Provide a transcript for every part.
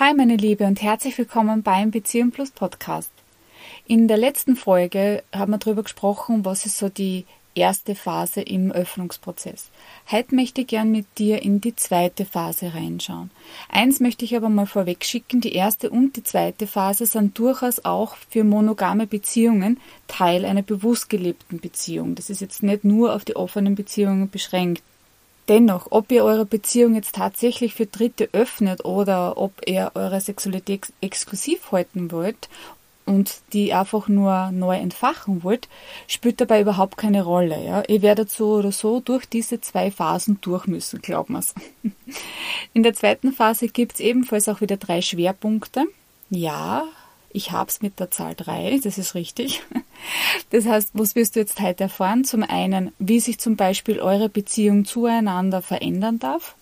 Hi meine Liebe und herzlich willkommen beim Beziehung Plus Podcast. In der letzten Folge haben wir darüber gesprochen, was ist so die erste Phase im Öffnungsprozess. Heute möchte ich gern mit dir in die zweite Phase reinschauen. Eins möchte ich aber mal vorweg schicken, die erste und die zweite Phase sind durchaus auch für monogame Beziehungen Teil einer bewusst gelebten Beziehung. Das ist jetzt nicht nur auf die offenen Beziehungen beschränkt. Dennoch, ob ihr eure Beziehung jetzt tatsächlich für Dritte öffnet oder ob ihr eure Sexualität exklusiv halten wollt und die einfach nur neu entfachen wollt, spielt dabei überhaupt keine Rolle. Ja? Ihr werdet so oder so durch diese zwei Phasen durch müssen, glauben wir's. In der zweiten Phase gibt's ebenfalls auch wieder drei Schwerpunkte. Ja, ich hab's mit der Zahl drei, das ist richtig. Das heißt, was wirst du jetzt heute erfahren? Zum einen, wie sich zum Beispiel eure Beziehung zueinander verändern darf.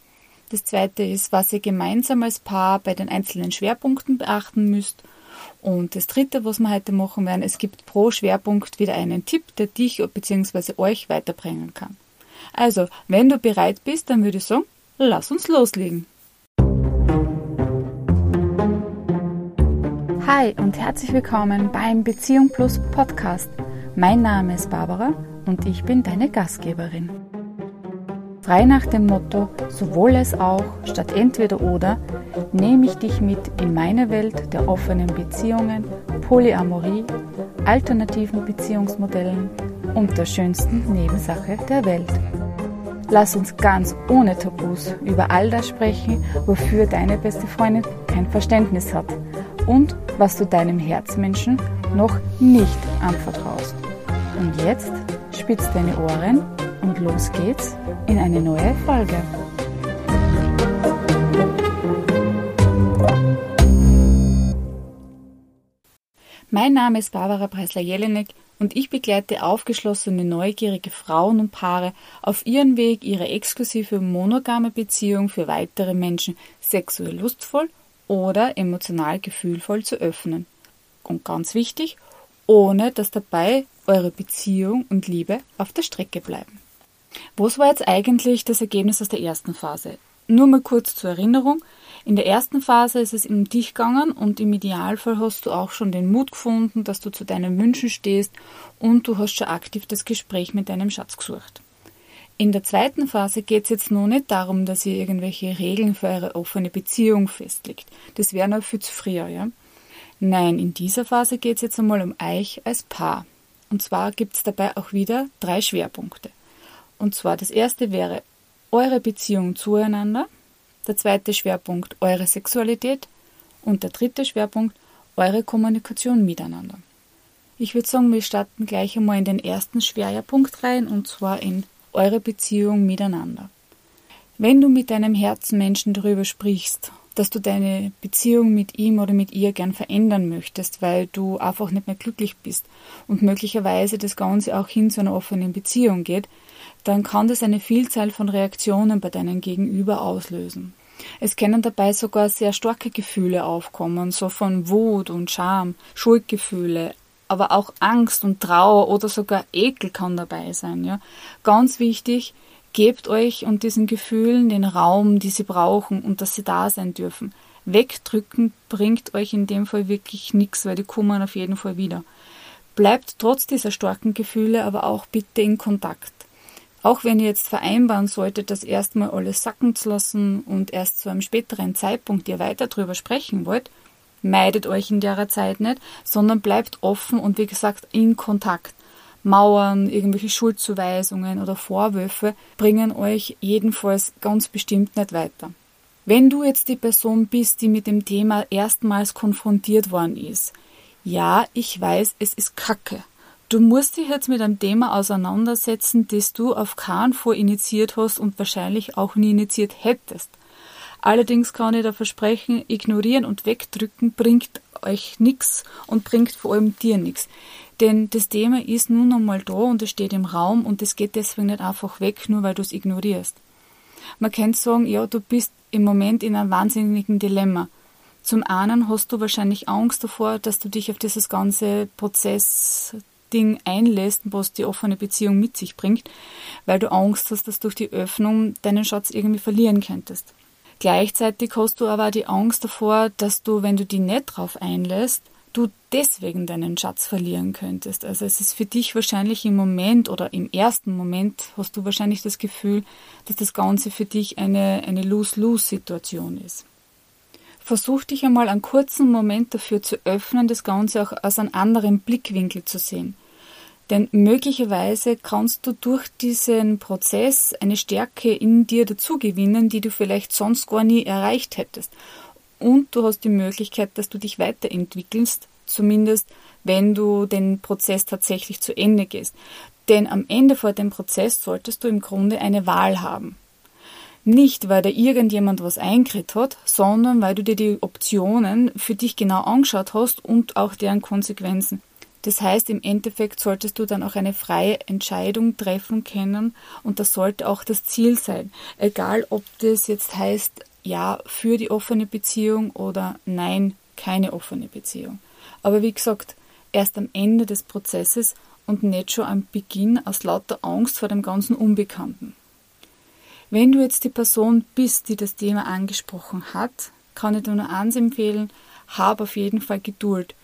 Das zweite ist, was ihr gemeinsam als Paar bei den einzelnen Schwerpunkten beachten müsst. Und das dritte, was wir heute machen werden, es gibt pro Schwerpunkt wieder einen Tipp, der dich bzw. euch weiterbringen kann. Also, wenn du bereit bist, dann würde ich sagen, lass uns loslegen. Hi und herzlich willkommen beim Beziehung Plus Podcast. Mein Name ist Barbara und ich bin deine Gastgeberin. Frei nach dem Motto sowohl als auch statt entweder oder nehme ich dich mit in meine Welt der offenen Beziehungen, Polyamorie, alternativen Beziehungsmodellen und der schönsten Nebensache der Welt. Lass uns ganz ohne Tabus über all das sprechen, wofür deine beste Freundin kein Verständnis hat und was du deinem Herzmenschen noch nicht anvertraust. Und jetzt spitz deine Ohren und los geht's in eine neue Folge. Mein Name ist Barbara Preisler-Jelinek und ich begleite aufgeschlossene, neugierige Frauen und Paare auf ihren Weg, ihre exklusive monogame Beziehung für weitere Menschen sexuell lustvoll oder emotional gefühlvoll zu öffnen. Und ganz wichtig, ohne dass dabei eure Beziehung und Liebe auf der Strecke bleiben. Was war jetzt eigentlich das Ergebnis aus der ersten Phase? Nur mal kurz zur Erinnerung. In der ersten Phase ist es um dich gegangen und im Idealfall hast du auch schon den Mut gefunden, dass du zu deinen Wünschen stehst und du hast schon aktiv das Gespräch mit deinem Schatz gesucht. In der zweiten Phase geht es jetzt noch nicht darum, dass ihr irgendwelche Regeln für eure offene Beziehung festlegt. Das wäre noch viel zu früher, ja? Nein, in dieser Phase geht es jetzt einmal um euch als Paar. Und zwar gibt es dabei auch wieder drei Schwerpunkte. Und zwar das erste wäre eure Beziehung zueinander, der zweite Schwerpunkt eure Sexualität und der dritte Schwerpunkt eure Kommunikation miteinander. Ich würde sagen, wir starten gleich einmal in den ersten Schwerpunkt rein und zwar in eure Beziehung miteinander. Wenn du mit deinem Herzenmenschen darüber sprichst, dass du deine Beziehung mit ihm oder mit ihr gern verändern möchtest, weil du einfach nicht mehr glücklich bist und möglicherweise das Ganze auch hin zu einer offenen Beziehung geht, dann kann das eine Vielzahl von Reaktionen bei deinem Gegenüber auslösen. Es können dabei sogar sehr starke Gefühle aufkommen, so von Wut und Scham, Schuldgefühle, aber auch Angst und Trauer oder sogar Ekel kann dabei sein. Ja. Ganz wichtig, gebt euch und diesen Gefühlen den Raum, die sie brauchen und dass sie da sein dürfen. Wegdrücken bringt euch in dem Fall wirklich nichts, weil die kommen auf jeden Fall wieder. Bleibt trotz dieser starken Gefühle aber auch bitte in Kontakt. Auch wenn ihr jetzt vereinbaren solltet, das erstmal alles sacken zu lassen und erst zu einem späteren Zeitpunkt ihr weiter drüber sprechen wollt, meidet euch in der Zeit nicht, sondern bleibt offen und wie gesagt in Kontakt. Mauern, irgendwelche Schuldzuweisungen oder Vorwürfe bringen euch jedenfalls ganz bestimmt nicht weiter. Wenn du jetzt die Person bist, die mit dem Thema erstmals konfrontiert worden ist, ja, ich weiß, es ist Kacke. Du musst dich jetzt mit einem Thema auseinandersetzen, das du auf keinen Fall initiiert hast und wahrscheinlich auch nie initiiert hättest. Allerdings kann ich da versprechen, ignorieren und wegdrücken bringt euch nichts und bringt vor allem dir nichts. Denn das Thema ist nun einmal da und es steht im Raum und es geht deswegen nicht einfach weg, nur weil du es ignorierst. Man könnte sagen, ja, du bist im Moment in einem wahnsinnigen Dilemma. Zum einen hast du wahrscheinlich Angst davor, dass du dich auf dieses ganze Prozessding einlässt, was die offene Beziehung mit sich bringt, weil du Angst hast, dass durch die Öffnung deinen Schatz irgendwie verlieren könntest. Gleichzeitig hast du aber die Angst davor, dass du, wenn du die nicht drauf einlässt, du deswegen deinen Schatz verlieren könntest. Also es ist für dich wahrscheinlich im Moment oder im ersten Moment hast du wahrscheinlich das Gefühl, dass das Ganze für dich eine, eine Lose-Lose-Situation ist. Versuch dich einmal einen kurzen Moment dafür zu öffnen, das Ganze auch aus einem anderen Blickwinkel zu sehen. Denn möglicherweise kannst du durch diesen Prozess eine Stärke in dir dazugewinnen, die du vielleicht sonst gar nie erreicht hättest. Und du hast die Möglichkeit, dass du dich weiterentwickelst, zumindest wenn du den Prozess tatsächlich zu Ende gehst. Denn am Ende vor dem Prozess solltest du im Grunde eine Wahl haben. Nicht, weil da irgendjemand was einkriegt hat, sondern weil du dir die Optionen für dich genau angeschaut hast und auch deren Konsequenzen. Das heißt, im Endeffekt solltest du dann auch eine freie Entscheidung treffen können und das sollte auch das Ziel sein. Egal, ob das jetzt heißt, ja für die offene Beziehung oder nein, keine offene Beziehung. Aber wie gesagt, erst am Ende des Prozesses und nicht schon am Beginn aus lauter Angst vor dem ganzen Unbekannten. Wenn du jetzt die Person bist, die das Thema angesprochen hat, kann ich dir nur eins empfehlen, hab auf jeden Fall Geduld.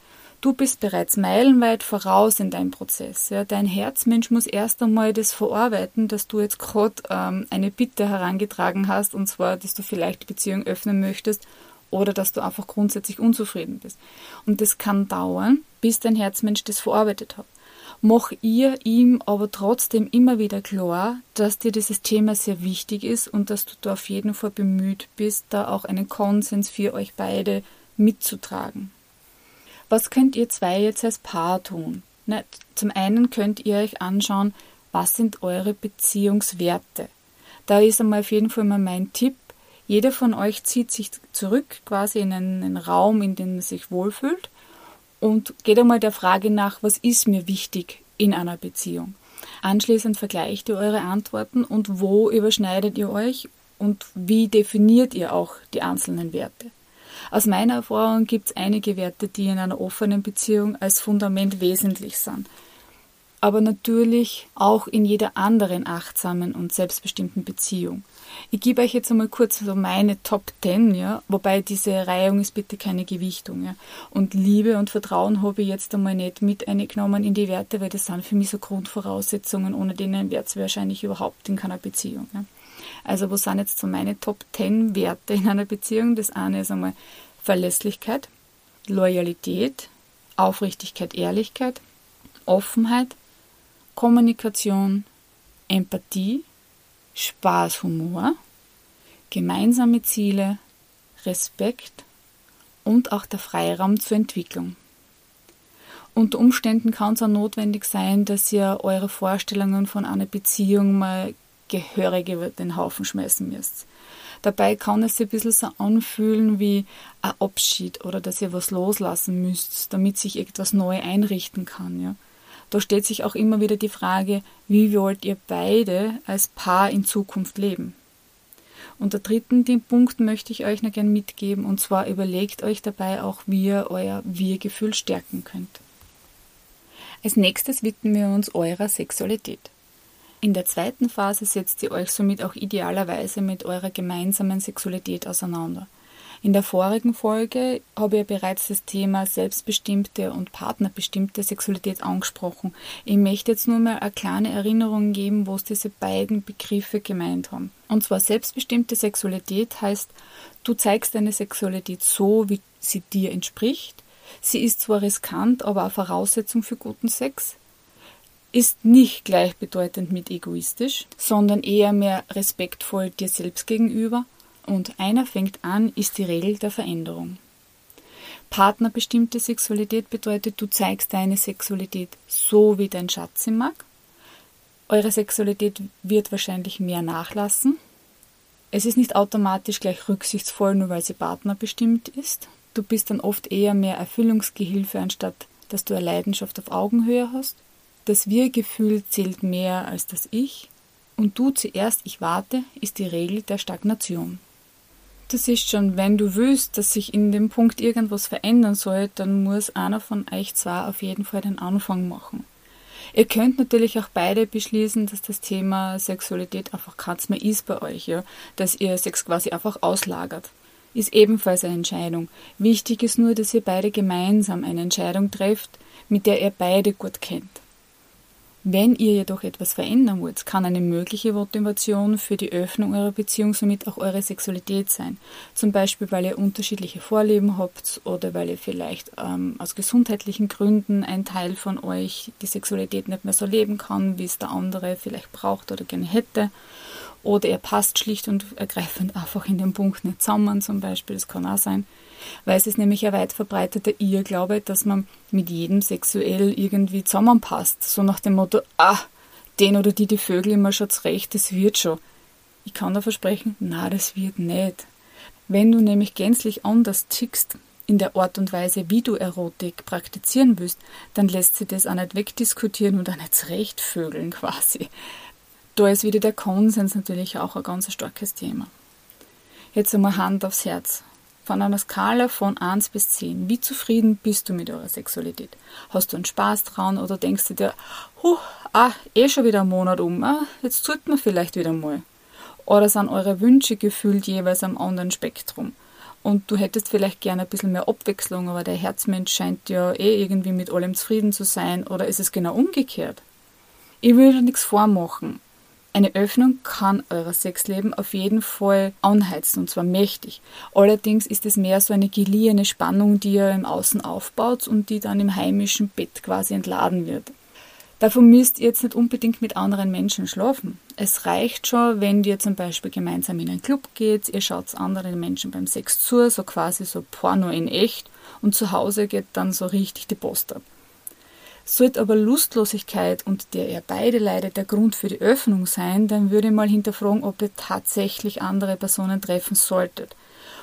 Du bist bereits meilenweit voraus in deinem Prozess. Ja. Dein Herzmensch muss erst einmal das verarbeiten, dass du jetzt gerade ähm, eine Bitte herangetragen hast, und zwar, dass du vielleicht die Beziehung öffnen möchtest oder dass du einfach grundsätzlich unzufrieden bist. Und das kann dauern, bis dein Herzmensch das verarbeitet hat mach ihr ihm aber trotzdem immer wieder klar, dass dir dieses Thema sehr wichtig ist und dass du da auf jeden Fall bemüht bist, da auch einen Konsens für euch beide mitzutragen. Was könnt ihr zwei jetzt als Paar tun? Na, zum einen könnt ihr euch anschauen, was sind eure Beziehungswerte. Da ist einmal auf jeden Fall mal mein Tipp. Jeder von euch zieht sich zurück quasi in einen, einen Raum, in dem er sich wohlfühlt und geht einmal der Frage nach, was ist mir wichtig in einer Beziehung. Anschließend vergleicht ihr eure Antworten und wo überschneidet ihr euch und wie definiert ihr auch die einzelnen Werte. Aus meiner Erfahrung gibt es einige Werte, die in einer offenen Beziehung als Fundament wesentlich sind aber natürlich auch in jeder anderen achtsamen und selbstbestimmten Beziehung. Ich gebe euch jetzt einmal kurz so meine Top 10, ja, wobei diese Reihung ist bitte keine Gewichtung, ja. Und Liebe und Vertrauen habe ich jetzt einmal nicht mit eingenommen in die Werte, weil das sind für mich so Grundvoraussetzungen, ohne denen wäre es wahrscheinlich überhaupt in keiner Beziehung, ja. Also, was sind jetzt so meine Top 10 Werte in einer Beziehung? Das eine ist einmal Verlässlichkeit, Loyalität, Aufrichtigkeit, Ehrlichkeit, Offenheit, Kommunikation, Empathie, Spaß, Humor, gemeinsame Ziele, Respekt und auch der Freiraum zur Entwicklung. Unter Umständen kann es auch notwendig sein, dass ihr eure Vorstellungen von einer Beziehung mal gehörig über den Haufen schmeißen müsst. Dabei kann es sich ein bisschen so anfühlen wie ein Abschied oder dass ihr was loslassen müsst, damit sich etwas neu einrichten kann. Ja. Da stellt sich auch immer wieder die Frage, wie wollt ihr beide als Paar in Zukunft leben? Und der dritten den Punkt möchte ich euch noch gern mitgeben, und zwar überlegt euch dabei auch, wie ihr euer Wir-Gefühl stärken könnt. Als nächstes widmen wir uns eurer Sexualität. In der zweiten Phase setzt ihr euch somit auch idealerweise mit eurer gemeinsamen Sexualität auseinander. In der vorigen Folge habe ich bereits das Thema selbstbestimmte und partnerbestimmte Sexualität angesprochen. Ich möchte jetzt nur mal eine kleine Erinnerung geben, was diese beiden Begriffe gemeint haben. Und zwar selbstbestimmte Sexualität heißt, du zeigst deine Sexualität so, wie sie dir entspricht. Sie ist zwar riskant, aber auch Voraussetzung für guten Sex ist nicht gleichbedeutend mit egoistisch, sondern eher mehr respektvoll dir selbst gegenüber und einer fängt an, ist die Regel der Veränderung. Partnerbestimmte Sexualität bedeutet, du zeigst deine Sexualität so, wie dein Schatz sie mag. Eure Sexualität wird wahrscheinlich mehr nachlassen. Es ist nicht automatisch gleich rücksichtsvoll, nur weil sie partnerbestimmt ist. Du bist dann oft eher mehr Erfüllungsgehilfe, anstatt dass du eine Leidenschaft auf Augenhöhe hast. Das Wir-Gefühl zählt mehr als das Ich. Und du zuerst, ich warte, ist die Regel der Stagnation. Das ist schon, wenn du willst, dass sich in dem Punkt irgendwas verändern soll, dann muss einer von euch zwei auf jeden Fall den Anfang machen. Ihr könnt natürlich auch beide beschließen, dass das Thema Sexualität einfach keins mehr ist bei euch, ja, dass ihr Sex quasi einfach auslagert. Ist ebenfalls eine Entscheidung. Wichtig ist nur, dass ihr beide gemeinsam eine Entscheidung trefft, mit der ihr beide gut kennt. Wenn ihr jedoch etwas verändern wollt, kann eine mögliche Motivation für die Öffnung eurer Beziehung somit auch eure Sexualität sein. Zum Beispiel, weil ihr unterschiedliche Vorleben habt oder weil ihr vielleicht ähm, aus gesundheitlichen Gründen ein Teil von euch die Sexualität nicht mehr so leben kann, wie es der andere vielleicht braucht oder gerne hätte. Oder ihr passt schlicht und ergreifend einfach in den Punkt nicht zusammen, zum Beispiel. Das kann auch sein weil es ist nämlich ein weit verbreiteter Irrglaube, dass man mit jedem sexuell irgendwie zusammenpasst. So nach dem Motto, ah, den oder die, die Vögel immer schaut's recht, das wird schon. Ich kann da versprechen, na, das wird nicht. Wenn du nämlich gänzlich anders tickst, in der Art und Weise, wie du Erotik praktizieren willst, dann lässt sich das auch nicht wegdiskutieren und auch nicht zurechtvögeln quasi. Da ist wieder der Konsens natürlich auch ein ganz starkes Thema. Jetzt einmal Hand aufs Herz von einer Skala von 1 bis 10. Wie zufrieden bist du mit eurer Sexualität? Hast du einen Spaß dran oder denkst du dir, huh, ah, eh schon wieder ein Monat um, ah, jetzt tut man vielleicht wieder mal? Oder sind eure Wünsche gefühlt jeweils am anderen Spektrum? Und du hättest vielleicht gerne ein bisschen mehr Abwechslung, aber der Herzmensch scheint ja eh irgendwie mit allem zufrieden zu sein. Oder ist es genau umgekehrt? Ich will nichts vormachen. Eine Öffnung kann euer Sexleben auf jeden Fall anheizen und zwar mächtig. Allerdings ist es mehr so eine geliehene Spannung, die ihr im Außen aufbaut und die dann im heimischen Bett quasi entladen wird. Davon müsst ihr jetzt nicht unbedingt mit anderen Menschen schlafen. Es reicht schon, wenn ihr zum Beispiel gemeinsam in einen Club geht, ihr schaut anderen Menschen beim Sex zu, so quasi so Porno in echt und zu Hause geht dann so richtig die Post ab. Sollte aber Lustlosigkeit, und der ihr beide leidet, der Grund für die Öffnung sein, dann würde ich mal hinterfragen, ob ihr tatsächlich andere Personen treffen solltet.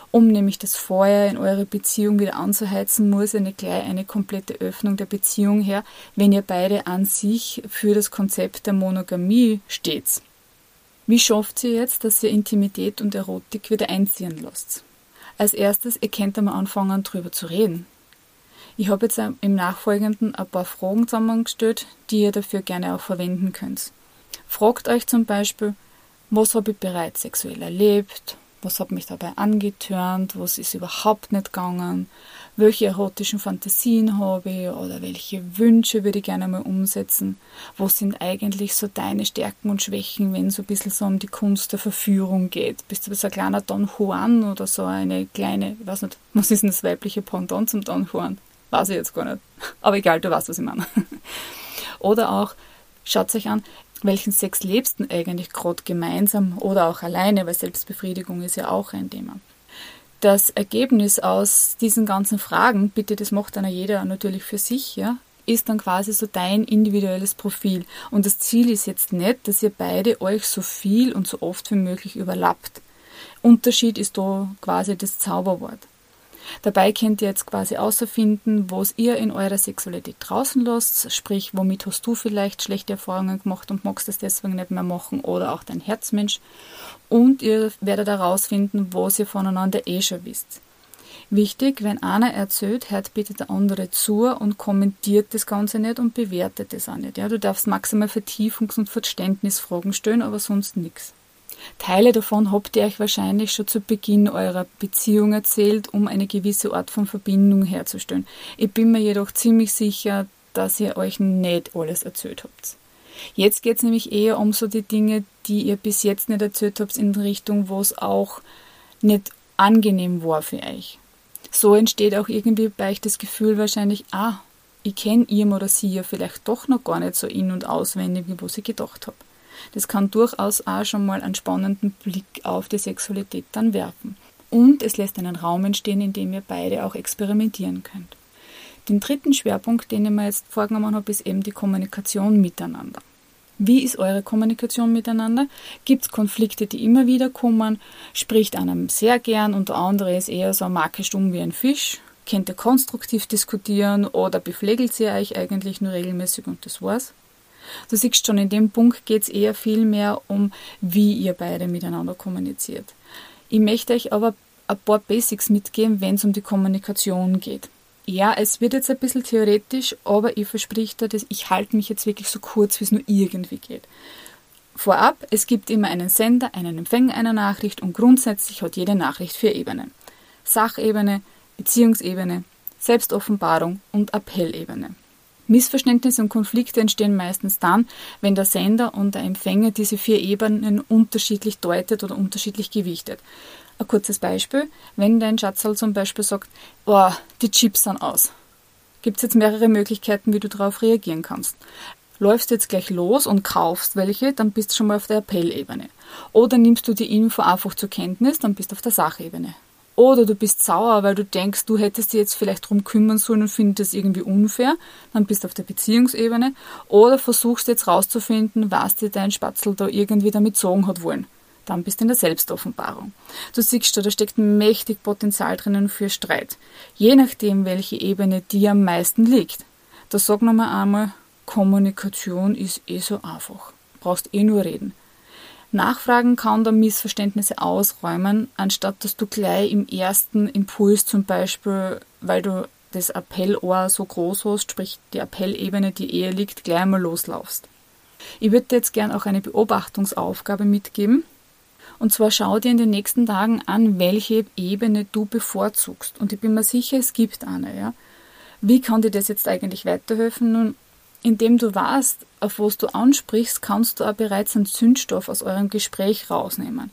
Um nämlich das Feuer in eure Beziehung wieder anzuheizen, muss eine gleich eine komplette Öffnung der Beziehung her, wenn ihr beide an sich für das Konzept der Monogamie steht. Wie schafft ihr jetzt, dass ihr Intimität und Erotik wieder einziehen lasst? Als erstes, ihr könnt einmal anfangen, drüber zu reden. Ich habe jetzt im Nachfolgenden ein paar Fragen zusammengestellt, die ihr dafür gerne auch verwenden könnt. Fragt euch zum Beispiel, was habe ich bereits sexuell erlebt? Was hat mich dabei angetörnt? Was ist überhaupt nicht gegangen? Welche erotischen Fantasien habe ich oder welche Wünsche würde ich gerne mal umsetzen? Was sind eigentlich so deine Stärken und Schwächen, wenn es so ein bisschen so um die Kunst der Verführung geht? Bist du so ein kleiner Don Juan oder so eine kleine, ich weiß nicht, was ist denn das weibliche Pendant zum Don Juan? Weiß ich jetzt gar nicht. Aber egal, du weißt, was ich meine. Oder auch, schaut euch an, welchen Sex lebst du eigentlich gerade gemeinsam oder auch alleine, weil Selbstbefriedigung ist ja auch ein Thema. Das Ergebnis aus diesen ganzen Fragen, bitte, das macht dann jeder natürlich für sich, ja, ist dann quasi so dein individuelles Profil. Und das Ziel ist jetzt nicht, dass ihr beide euch so viel und so oft wie möglich überlappt. Unterschied ist da quasi das Zauberwort. Dabei könnt ihr jetzt quasi außerfinden, was ihr in eurer Sexualität draußen lasst, sprich, womit hast du vielleicht schlechte Erfahrungen gemacht und magst es deswegen nicht mehr machen oder auch dein Herzmensch. Und ihr werdet herausfinden, was ihr voneinander eh schon wisst. Wichtig, wenn einer erzählt, hört bitte der andere zu und kommentiert das Ganze nicht und bewertet das auch nicht. Ja, du darfst maximal Vertiefungs- und Verständnisfragen stellen, aber sonst nichts. Teile davon habt ihr euch wahrscheinlich schon zu Beginn eurer Beziehung erzählt, um eine gewisse Art von Verbindung herzustellen. Ich bin mir jedoch ziemlich sicher, dass ihr euch nicht alles erzählt habt. Jetzt geht es nämlich eher um so die Dinge, die ihr bis jetzt nicht erzählt habt, in Richtung, wo es auch nicht angenehm war für euch. So entsteht auch irgendwie bei euch das Gefühl wahrscheinlich, ah, ich kenne ihm oder sie ja vielleicht doch noch gar nicht so in- und auswendig, wie was ich gedacht habe. Das kann durchaus auch schon mal einen spannenden Blick auf die Sexualität dann werfen. Und es lässt einen Raum entstehen, in dem ihr beide auch experimentieren könnt. Den dritten Schwerpunkt, den ich mir jetzt vorgenommen habe, ist eben die Kommunikation miteinander. Wie ist eure Kommunikation miteinander? Gibt es Konflikte, die immer wieder kommen? Spricht einem sehr gern und der andere ist eher so Marke stumm wie ein Fisch? Könnt ihr konstruktiv diskutieren oder beflegelt sie euch eigentlich nur regelmäßig und das war's? Du siehst schon, in dem Punkt geht es eher viel mehr um, wie ihr beide miteinander kommuniziert. Ich möchte euch aber ein paar Basics mitgeben, wenn es um die Kommunikation geht. Ja, es wird jetzt ein bisschen theoretisch, aber ich verspreche dir, dass ich halte mich jetzt wirklich so kurz, wie es nur irgendwie geht. Vorab, es gibt immer einen Sender, einen Empfänger einer Nachricht und grundsätzlich hat jede Nachricht vier Ebenen. Sachebene, Beziehungsebene, Selbstoffenbarung und Appellebene. Missverständnisse und Konflikte entstehen meistens dann, wenn der Sender und der Empfänger diese vier Ebenen unterschiedlich deutet oder unterschiedlich gewichtet. Ein kurzes Beispiel, wenn dein Schatzal zum Beispiel sagt, oh, die Chips sind aus. Gibt es jetzt mehrere Möglichkeiten, wie du darauf reagieren kannst. Läufst jetzt gleich los und kaufst welche, dann bist du schon mal auf der Appellebene. Oder nimmst du die Info einfach zur Kenntnis, dann bist du auf der Sachebene. Oder du bist sauer, weil du denkst, du hättest dich jetzt vielleicht drum kümmern sollen und findest es irgendwie unfair, dann bist du auf der Beziehungsebene. Oder versuchst jetzt rauszufinden, was dir dein Spatzel da irgendwie damit sagen hat wollen. Dann bist du in der Selbstoffenbarung. Du siehst, da steckt mächtig Potenzial drinnen für Streit. Je nachdem, welche Ebene dir am meisten liegt. Da sag nochmal einmal, Kommunikation ist eh so einfach. Brauchst eh nur reden. Nachfragen kann dann Missverständnisse ausräumen, anstatt dass du gleich im ersten Impuls zum Beispiel, weil du das Appellohr so groß hast, sprich die Appellebene, die eher liegt, gleich einmal loslaufst. Ich würde dir jetzt gern auch eine Beobachtungsaufgabe mitgeben. Und zwar schau dir in den nächsten Tagen an, welche Ebene du bevorzugst. Und ich bin mir sicher, es gibt eine, ja. Wie kann dir das jetzt eigentlich weiterhelfen? Nun, indem du weißt, auf was du ansprichst, kannst du auch bereits einen Zündstoff aus eurem Gespräch rausnehmen.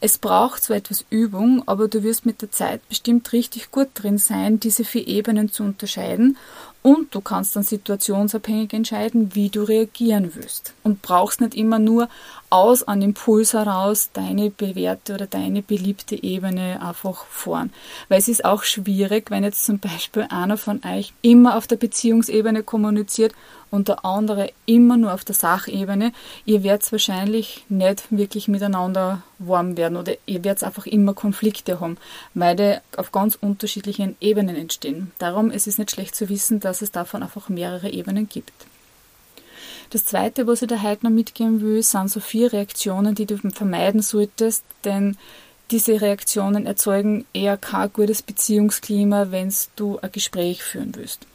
Es braucht zwar etwas Übung, aber du wirst mit der Zeit bestimmt richtig gut drin sein, diese vier Ebenen zu unterscheiden und du kannst dann situationsabhängig entscheiden, wie du reagieren willst. Und brauchst nicht immer nur aus an Impuls heraus deine bewährte oder deine beliebte Ebene einfach fahren. Weil es ist auch schwierig, wenn jetzt zum Beispiel einer von euch immer auf der Beziehungsebene kommuniziert und der andere immer nur auf der Sachebene. Ihr werdet wahrscheinlich nicht wirklich miteinander warm werden oder ihr werdet einfach immer Konflikte haben, weil die auf ganz unterschiedlichen Ebenen entstehen. Darum ist es nicht schlecht zu wissen, dass dass es davon einfach mehrere Ebenen gibt. Das zweite, was ich der heute noch mitgeben will, sind so vier Reaktionen, die du vermeiden solltest, denn diese Reaktionen erzeugen eher kein gutes Beziehungsklima, wenn du ein Gespräch führen willst.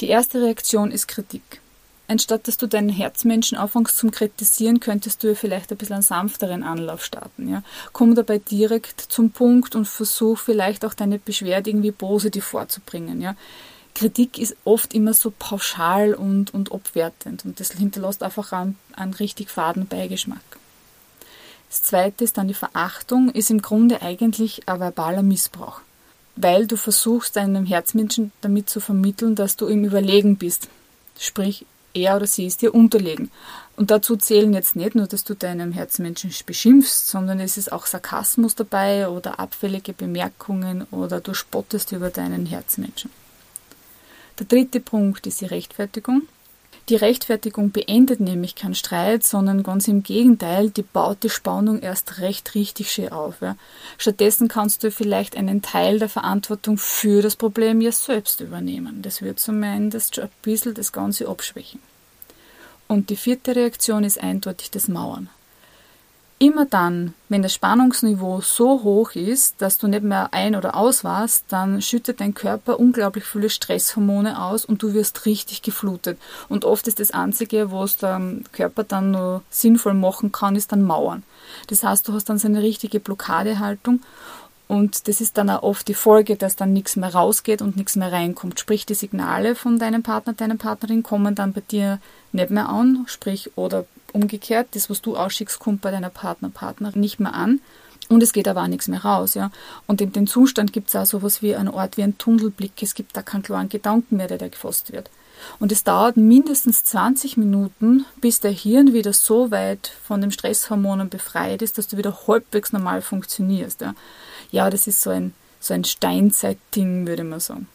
Die erste Reaktion ist Kritik. Anstatt dass du deinen Herzmenschen anfängst zum Kritisieren, könntest du vielleicht ein bisschen einen sanfteren Anlauf starten. Ja? Komm dabei direkt zum Punkt und versuch vielleicht auch deine Beschwerde irgendwie positiv vorzubringen. Ja? Kritik ist oft immer so pauschal und, und abwertend und das hinterlässt einfach einen, einen richtig faden Beigeschmack. Das zweite ist dann die Verachtung, ist im Grunde eigentlich ein verbaler Missbrauch, weil du versuchst, deinem Herzmenschen damit zu vermitteln, dass du ihm überlegen bist. Sprich, er oder sie ist dir unterlegen. Und dazu zählen jetzt nicht nur, dass du deinem Herzmenschen beschimpfst, sondern es ist auch Sarkasmus dabei oder abfällige Bemerkungen oder du spottest über deinen Herzmenschen. Der dritte Punkt ist die Rechtfertigung. Die Rechtfertigung beendet nämlich keinen Streit, sondern ganz im Gegenteil, die baut die Spannung erst recht richtig schön auf. Ja. Stattdessen kannst du vielleicht einen Teil der Verantwortung für das Problem ja selbst übernehmen. Das wird zumindest schon ein bisschen das Ganze abschwächen. Und die vierte Reaktion ist eindeutig das Mauern. Immer dann, wenn das Spannungsniveau so hoch ist, dass du nicht mehr ein- oder aus warst, dann schüttet dein Körper unglaublich viele Stresshormone aus und du wirst richtig geflutet. Und oft ist das Einzige, was der Körper dann nur sinnvoll machen kann, ist dann Mauern. Das heißt, du hast dann so eine richtige Blockadehaltung und das ist dann auch oft die Folge, dass dann nichts mehr rausgeht und nichts mehr reinkommt. Sprich, die Signale von deinem Partner, deiner Partnerin kommen dann bei dir nicht mehr an, sprich, oder umgekehrt, das, was du ausschickst, kommt bei deiner Partner, Partnerin nicht mehr an. Und es geht aber auch nichts mehr raus, ja. Und in dem Zustand gibt es auch sowas wie einen Ort wie ein Tunnelblick. Es gibt da keinen klaren Gedanken mehr, der da gefasst wird. Und es dauert mindestens 20 Minuten, bis der Hirn wieder so weit von den Stresshormonen befreit ist, dass du wieder halbwegs normal funktionierst. Ja, ja das ist so ein, so ein Steinzeit-Ding, würde man sagen.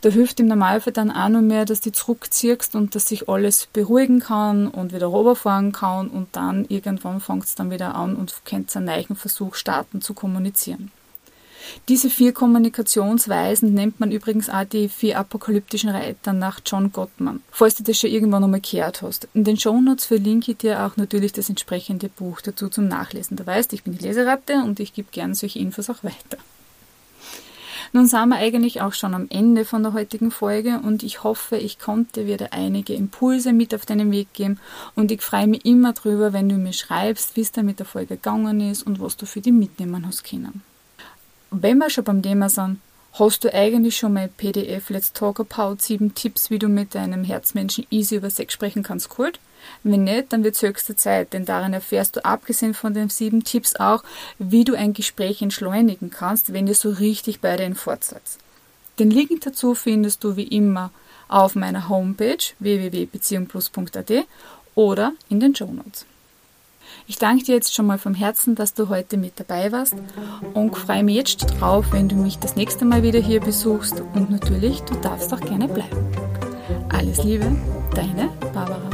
Da hilft im Normalfall dann auch noch mehr, dass du zurückziehst und dass sich alles beruhigen kann und wieder runterfahren kann und dann irgendwann fängt es dann wieder an und könnt einen neuen Versuch starten zu kommunizieren. Diese vier Kommunikationsweisen nennt man übrigens auch die vier apokalyptischen Reiter nach John Gottman, falls du das schon irgendwann einmal gehört hast. In den Shownotes verlinke ich dir auch natürlich das entsprechende Buch dazu zum Nachlesen. Du weißt, ich bin die Leseratte und ich gebe gerne solche Infos auch weiter. Nun sind wir eigentlich auch schon am Ende von der heutigen Folge und ich hoffe, ich konnte wieder einige Impulse mit auf deinen Weg geben und ich freue mich immer drüber, wenn du mir schreibst, wie es da mit der Folge gegangen ist und was du für die mitnehmen hast können. Wenn wir schon beim Thema sind, Hast du eigentlich schon mal PDF Let's Talk About 7 Tipps, wie du mit deinem Herzmenschen easy über Sex sprechen kannst, geholt? Wenn nicht, dann wird es höchste Zeit, denn darin erfährst du abgesehen von den sieben Tipps auch, wie du ein Gespräch entschleunigen kannst, wenn ihr so richtig beide in Fort seid. Den Link dazu findest du wie immer auf meiner Homepage www.beziehungplus.at oder in den Show Notes. Ich danke dir jetzt schon mal vom Herzen, dass du heute mit dabei warst und freue mich jetzt drauf, wenn du mich das nächste Mal wieder hier besuchst und natürlich, du darfst auch gerne bleiben. Alles Liebe, deine Barbara.